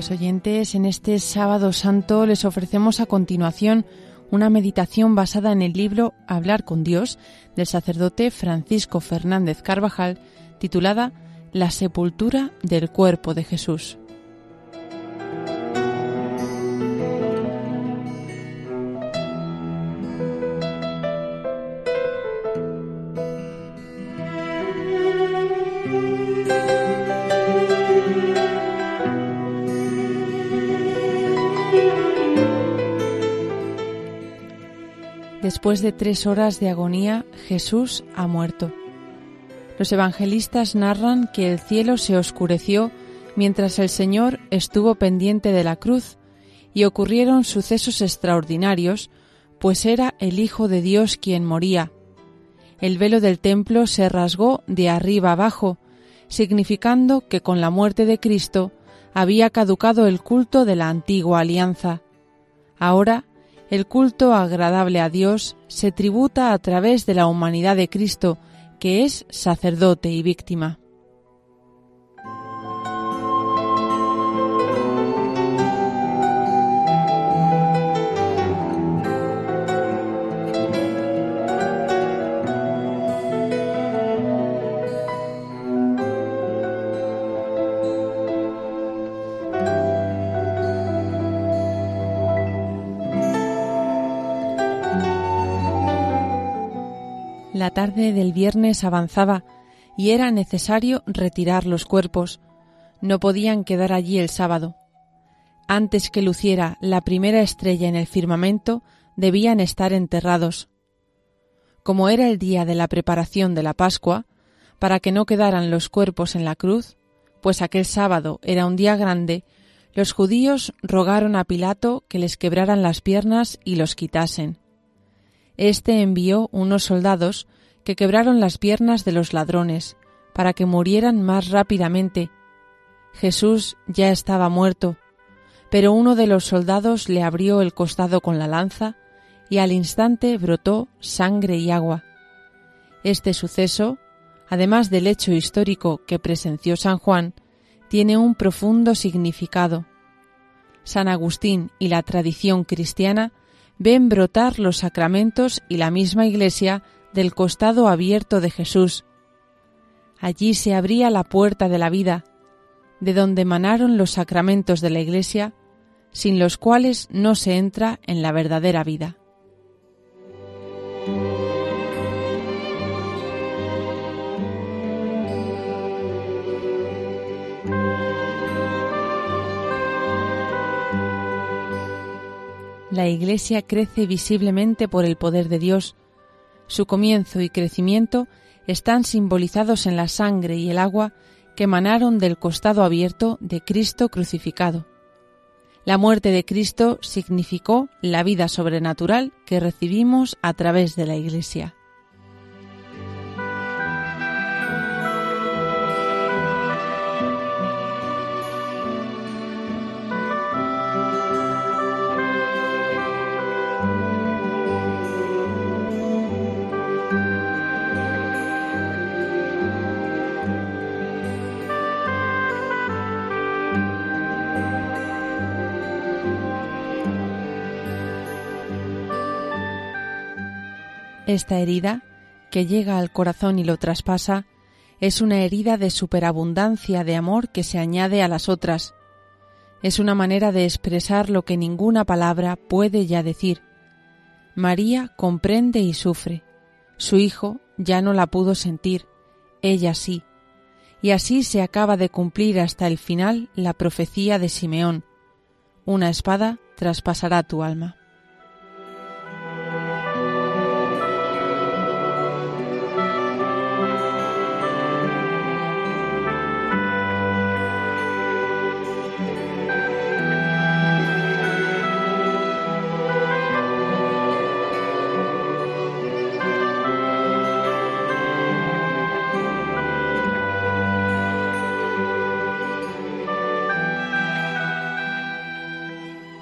Queridos oyentes, en este sábado santo les ofrecemos a continuación una meditación basada en el libro Hablar con Dios del sacerdote Francisco Fernández Carvajal, titulada La sepultura del cuerpo de Jesús. Después de tres horas de agonía, Jesús ha muerto. Los evangelistas narran que el cielo se oscureció mientras el Señor estuvo pendiente de la cruz y ocurrieron sucesos extraordinarios, pues era el Hijo de Dios quien moría. El velo del templo se rasgó de arriba abajo, significando que con la muerte de Cristo había caducado el culto de la antigua alianza. Ahora el culto agradable a Dios se tributa a través de la humanidad de Cristo, que es sacerdote y víctima. Tarde del viernes avanzaba y era necesario retirar los cuerpos. No podían quedar allí el sábado. Antes que luciera la primera estrella en el firmamento, debían estar enterrados. Como era el día de la preparación de la Pascua, para que no quedaran los cuerpos en la cruz, pues aquel sábado era un día grande, los judíos rogaron a Pilato que les quebraran las piernas y los quitasen. Este envió unos soldados que quebraron las piernas de los ladrones, para que murieran más rápidamente. Jesús ya estaba muerto, pero uno de los soldados le abrió el costado con la lanza y al instante brotó sangre y agua. Este suceso, además del hecho histórico que presenció San Juan, tiene un profundo significado. San Agustín y la tradición cristiana ven brotar los sacramentos y la misma Iglesia del costado abierto de Jesús. Allí se abría la puerta de la vida, de donde emanaron los sacramentos de la Iglesia, sin los cuales no se entra en la verdadera vida. La Iglesia crece visiblemente por el poder de Dios. Su comienzo y crecimiento están simbolizados en la sangre y el agua que emanaron del costado abierto de Cristo crucificado. La muerte de Cristo significó la vida sobrenatural que recibimos a través de la Iglesia. Esta herida, que llega al corazón y lo traspasa, es una herida de superabundancia de amor que se añade a las otras. Es una manera de expresar lo que ninguna palabra puede ya decir. María comprende y sufre. Su hijo ya no la pudo sentir, ella sí. Y así se acaba de cumplir hasta el final la profecía de Simeón. Una espada traspasará tu alma.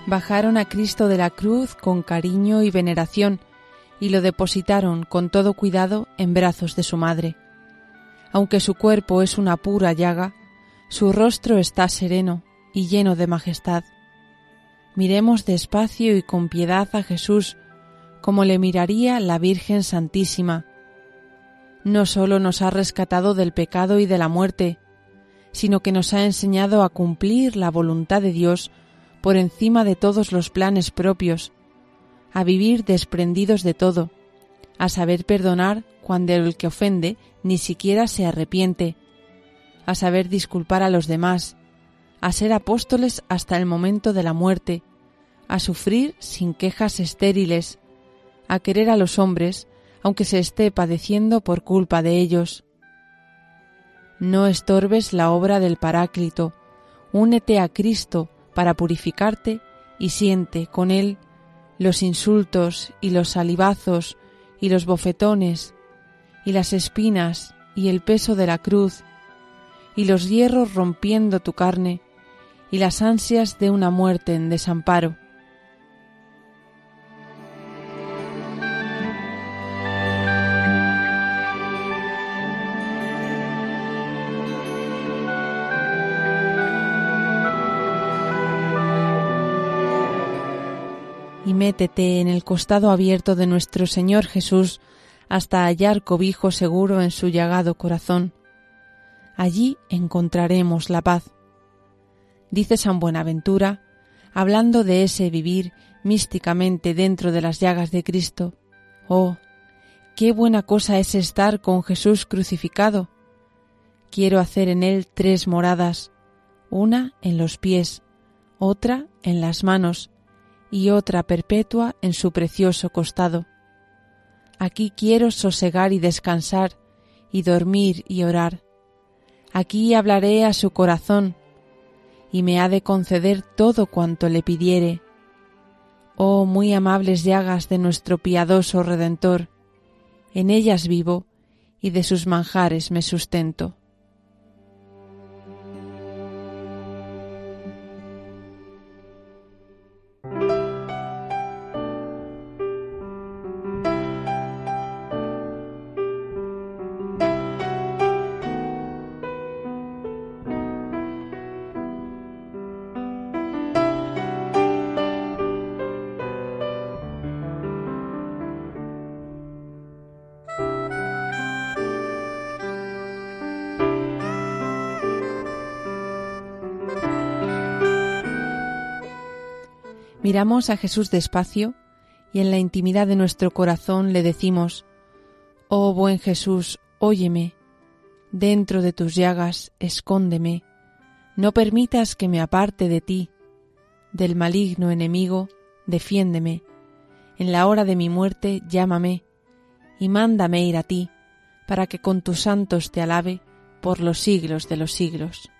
Bajaron a Cristo de la cruz con cariño y veneración y lo depositaron con todo cuidado en brazos de su madre. Aunque su cuerpo es una pura llaga, su rostro está sereno y lleno de majestad. Miremos despacio y con piedad a Jesús, como le miraría la Virgen Santísima. No sólo nos ha rescatado del pecado y de la muerte, sino que nos ha enseñado a cumplir la voluntad de Dios por encima de todos los planes propios, a vivir desprendidos de todo, a saber perdonar cuando el que ofende ni siquiera se arrepiente, a saber disculpar a los demás, a ser apóstoles hasta el momento de la muerte, a sufrir sin quejas estériles, a querer a los hombres, aunque se esté padeciendo por culpa de ellos. No estorbes la obra del Paráclito, únete a Cristo para purificarte y siente con él los insultos y los salivazos y los bofetones y las espinas y el peso de la cruz y los hierros rompiendo tu carne y las ansias de una muerte en desamparo. En el costado abierto de nuestro Señor Jesús hasta hallar cobijo seguro en su llagado corazón. Allí encontraremos la paz. Dice San Buenaventura, hablando de ese vivir místicamente dentro de las llagas de Cristo. Oh, qué buena cosa es estar con Jesús crucificado. Quiero hacer en él tres moradas, una en los pies, otra en las manos y otra perpetua en su precioso costado. Aquí quiero sosegar y descansar, y dormir y orar. Aquí hablaré a su corazón, y me ha de conceder todo cuanto le pidiere. Oh muy amables llagas de nuestro piadoso Redentor, en ellas vivo, y de sus manjares me sustento. Miramos a Jesús despacio y en la intimidad de nuestro corazón le decimos, Oh buen Jesús, óyeme, dentro de tus llagas escóndeme, no permitas que me aparte de ti, del maligno enemigo, defiéndeme, en la hora de mi muerte llámame, y mándame ir a ti, para que con tus santos te alabe por los siglos de los siglos.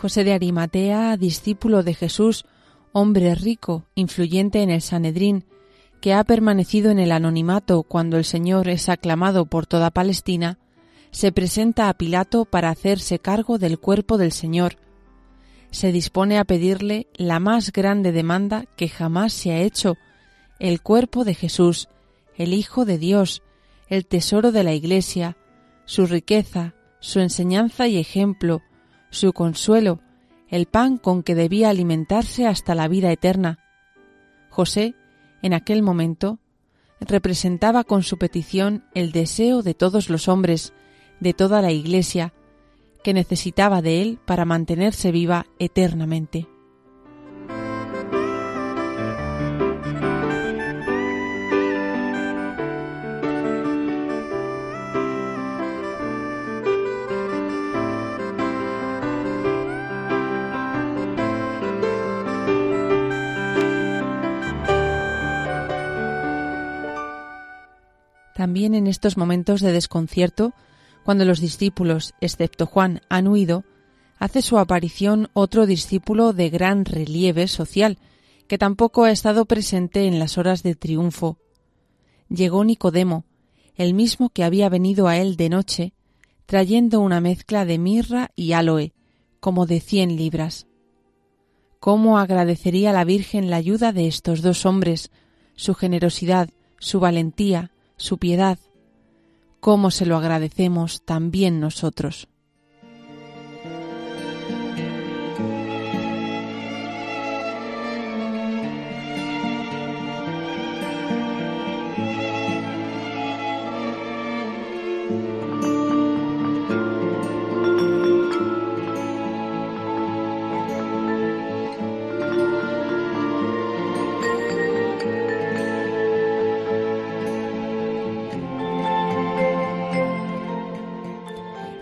José de Arimatea, discípulo de Jesús, hombre rico, influyente en el Sanedrín, que ha permanecido en el anonimato cuando el Señor es aclamado por toda Palestina, se presenta a Pilato para hacerse cargo del cuerpo del Señor. Se dispone a pedirle la más grande demanda que jamás se ha hecho, el cuerpo de Jesús, el Hijo de Dios, el tesoro de la Iglesia, su riqueza, su enseñanza y ejemplo, su consuelo, el pan con que debía alimentarse hasta la vida eterna. José, en aquel momento, representaba con su petición el deseo de todos los hombres, de toda la Iglesia, que necesitaba de él para mantenerse viva eternamente. También en estos momentos de desconcierto, cuando los discípulos, excepto Juan, han huido, hace su aparición otro discípulo de gran relieve social, que tampoco ha estado presente en las horas de triunfo. Llegó Nicodemo, el mismo que había venido a él de noche, trayendo una mezcla de mirra y aloe, como de cien libras. ¿Cómo agradecería la Virgen la ayuda de estos dos hombres, su generosidad, su valentía, su piedad? ¿Cómo se lo agradecemos también nosotros?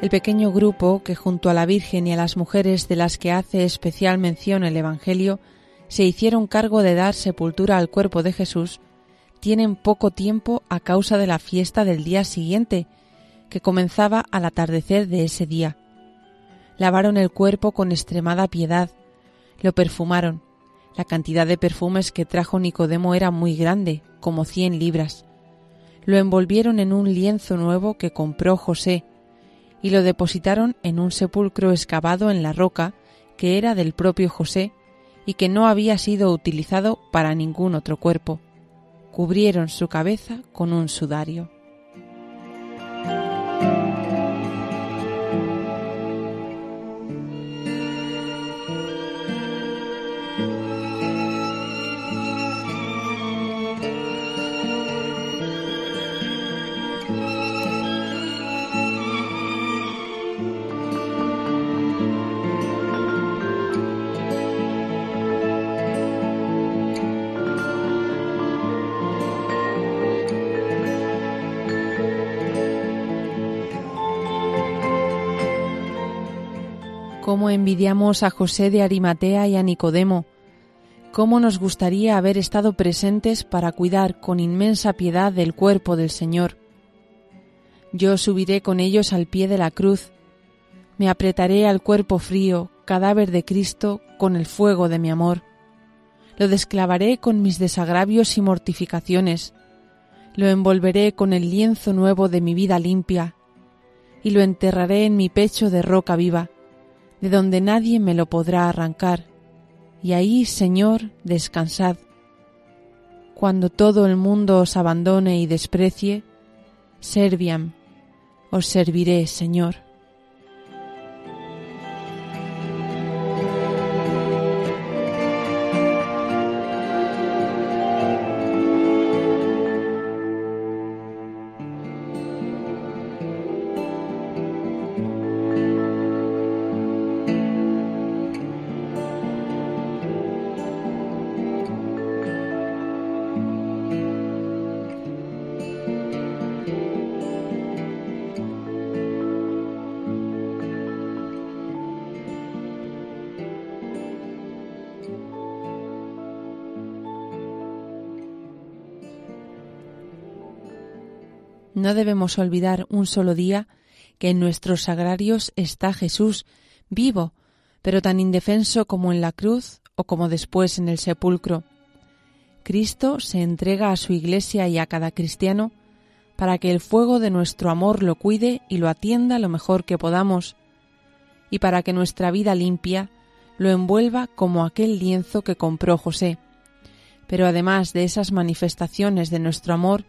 El pequeño grupo que junto a la Virgen y a las mujeres de las que hace especial mención el Evangelio se hicieron cargo de dar sepultura al cuerpo de Jesús, tienen poco tiempo a causa de la fiesta del día siguiente, que comenzaba al atardecer de ese día. Lavaron el cuerpo con extremada piedad, lo perfumaron. La cantidad de perfumes que trajo Nicodemo era muy grande, como cien libras. Lo envolvieron en un lienzo nuevo que compró José, y lo depositaron en un sepulcro excavado en la roca que era del propio José y que no había sido utilizado para ningún otro cuerpo. Cubrieron su cabeza con un sudario. Cómo envidiamos a José de Arimatea y a Nicodemo, cómo nos gustaría haber estado presentes para cuidar con inmensa piedad del cuerpo del Señor. Yo subiré con ellos al pie de la cruz, me apretaré al cuerpo frío, cadáver de Cristo, con el fuego de mi amor. Lo desclavaré con mis desagravios y mortificaciones, lo envolveré con el lienzo nuevo de mi vida limpia, y lo enterraré en mi pecho de roca viva de donde nadie me lo podrá arrancar, y ahí, Señor, descansad. Cuando todo el mundo os abandone y desprecie, serviam, os serviré, Señor. No debemos olvidar un solo día que en nuestros sagrarios está Jesús, vivo, pero tan indefenso como en la cruz o como después en el sepulcro. Cristo se entrega a su Iglesia y a cada cristiano para que el fuego de nuestro amor lo cuide y lo atienda lo mejor que podamos, y para que nuestra vida limpia lo envuelva como aquel lienzo que compró José. Pero además de esas manifestaciones de nuestro amor,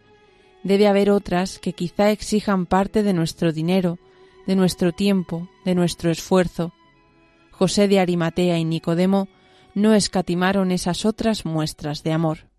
debe haber otras que quizá exijan parte de nuestro dinero, de nuestro tiempo, de nuestro esfuerzo. José de Arimatea y Nicodemo no escatimaron esas otras muestras de amor.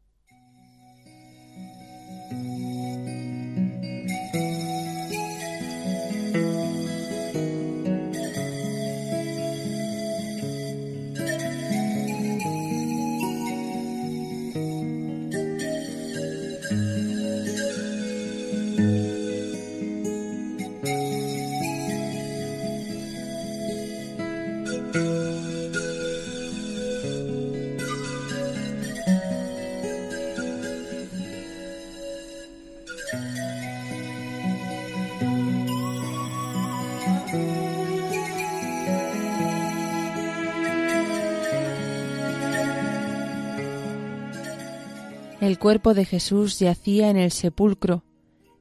El cuerpo de Jesús yacía en el sepulcro.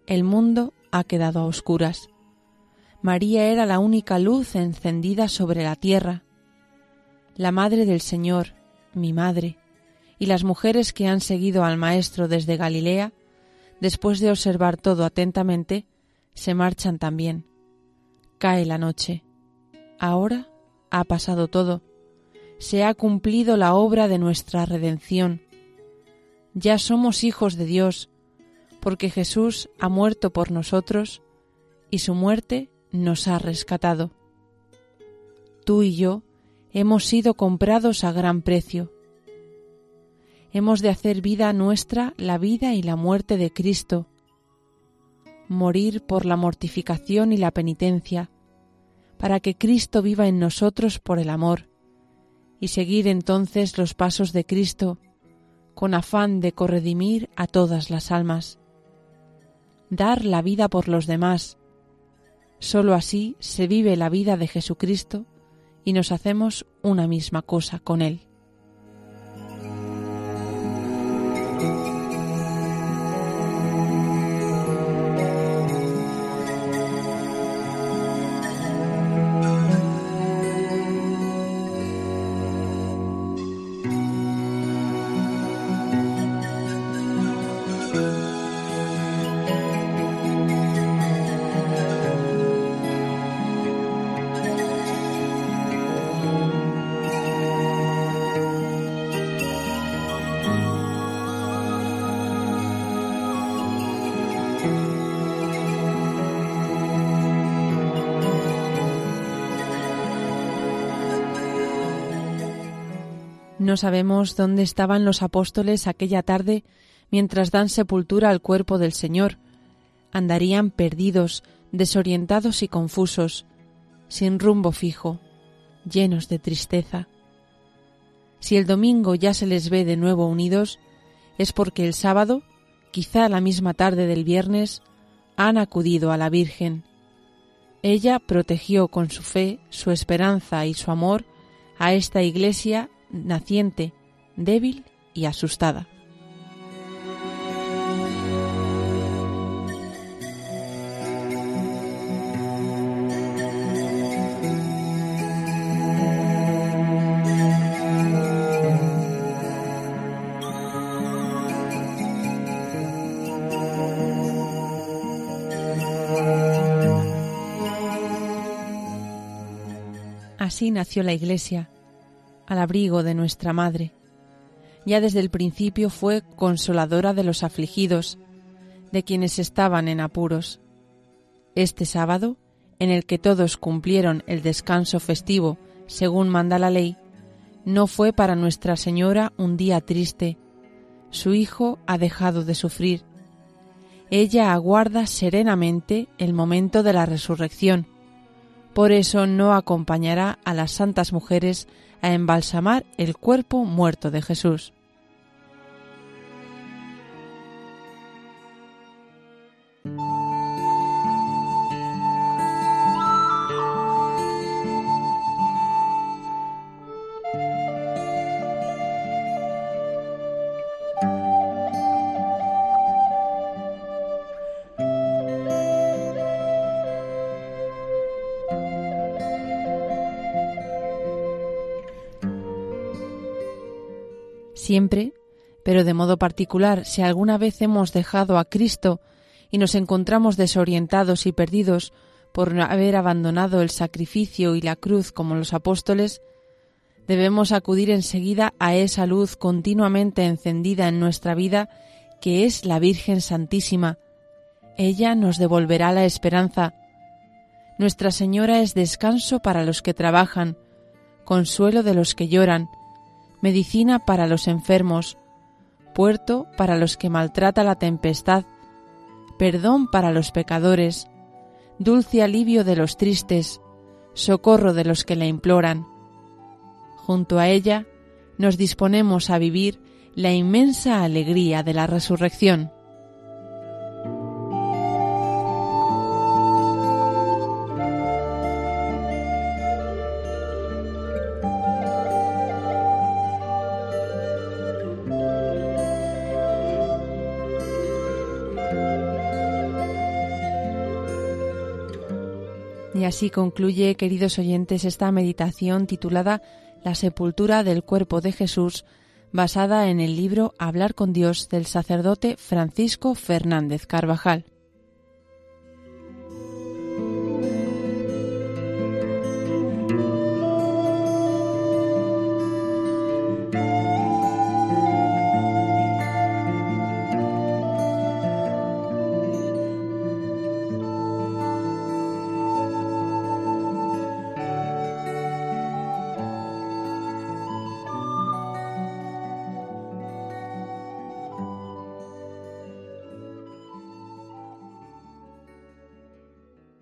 El mundo ha quedado a oscuras. María era la única luz encendida sobre la tierra. La Madre del Señor, mi Madre, y las mujeres que han seguido al Maestro desde Galilea, después de observar todo atentamente, se marchan también. Cae la noche. Ahora ha pasado todo. Se ha cumplido la obra de nuestra redención ya somos hijos de Dios, porque Jesús ha muerto por nosotros y su muerte nos ha rescatado. Tú y yo hemos sido comprados a gran precio. Hemos de hacer vida nuestra la vida y la muerte de Cristo, morir por la mortificación y la penitencia, para que Cristo viva en nosotros por el amor, y seguir entonces los pasos de Cristo, con afán de corredimir a todas las almas. Dar la vida por los demás. Sólo así se vive la vida de Jesucristo y nos hacemos una misma cosa con Él. No sabemos dónde estaban los apóstoles aquella tarde mientras dan sepultura al cuerpo del Señor. Andarían perdidos, desorientados y confusos, sin rumbo fijo, llenos de tristeza. Si el domingo ya se les ve de nuevo unidos, es porque el sábado, quizá la misma tarde del viernes, han acudido a la Virgen. Ella protegió con su fe, su esperanza y su amor a esta iglesia naciente, débil y asustada. Nació la Iglesia, al abrigo de nuestra Madre. Ya desde el principio fue consoladora de los afligidos, de quienes estaban en apuros. Este sábado, en el que todos cumplieron el descanso festivo según manda la ley, no fue para Nuestra Señora un día triste. Su Hijo ha dejado de sufrir. Ella aguarda serenamente el momento de la resurrección. Por eso no acompañará a las santas mujeres a embalsamar el cuerpo muerto de Jesús. Siempre, pero de modo particular si alguna vez hemos dejado a Cristo y nos encontramos desorientados y perdidos por haber abandonado el sacrificio y la cruz como los apóstoles, debemos acudir enseguida a esa luz continuamente encendida en nuestra vida que es la Virgen Santísima. Ella nos devolverá la esperanza. Nuestra Señora es descanso para los que trabajan, consuelo de los que lloran, medicina para los enfermos, puerto para los que maltrata la tempestad, perdón para los pecadores, dulce alivio de los tristes, socorro de los que la imploran. Junto a ella nos disponemos a vivir la inmensa alegría de la resurrección. Así concluye, queridos oyentes, esta meditación titulada La sepultura del cuerpo de Jesús, basada en el libro Hablar con Dios del sacerdote Francisco Fernández Carvajal.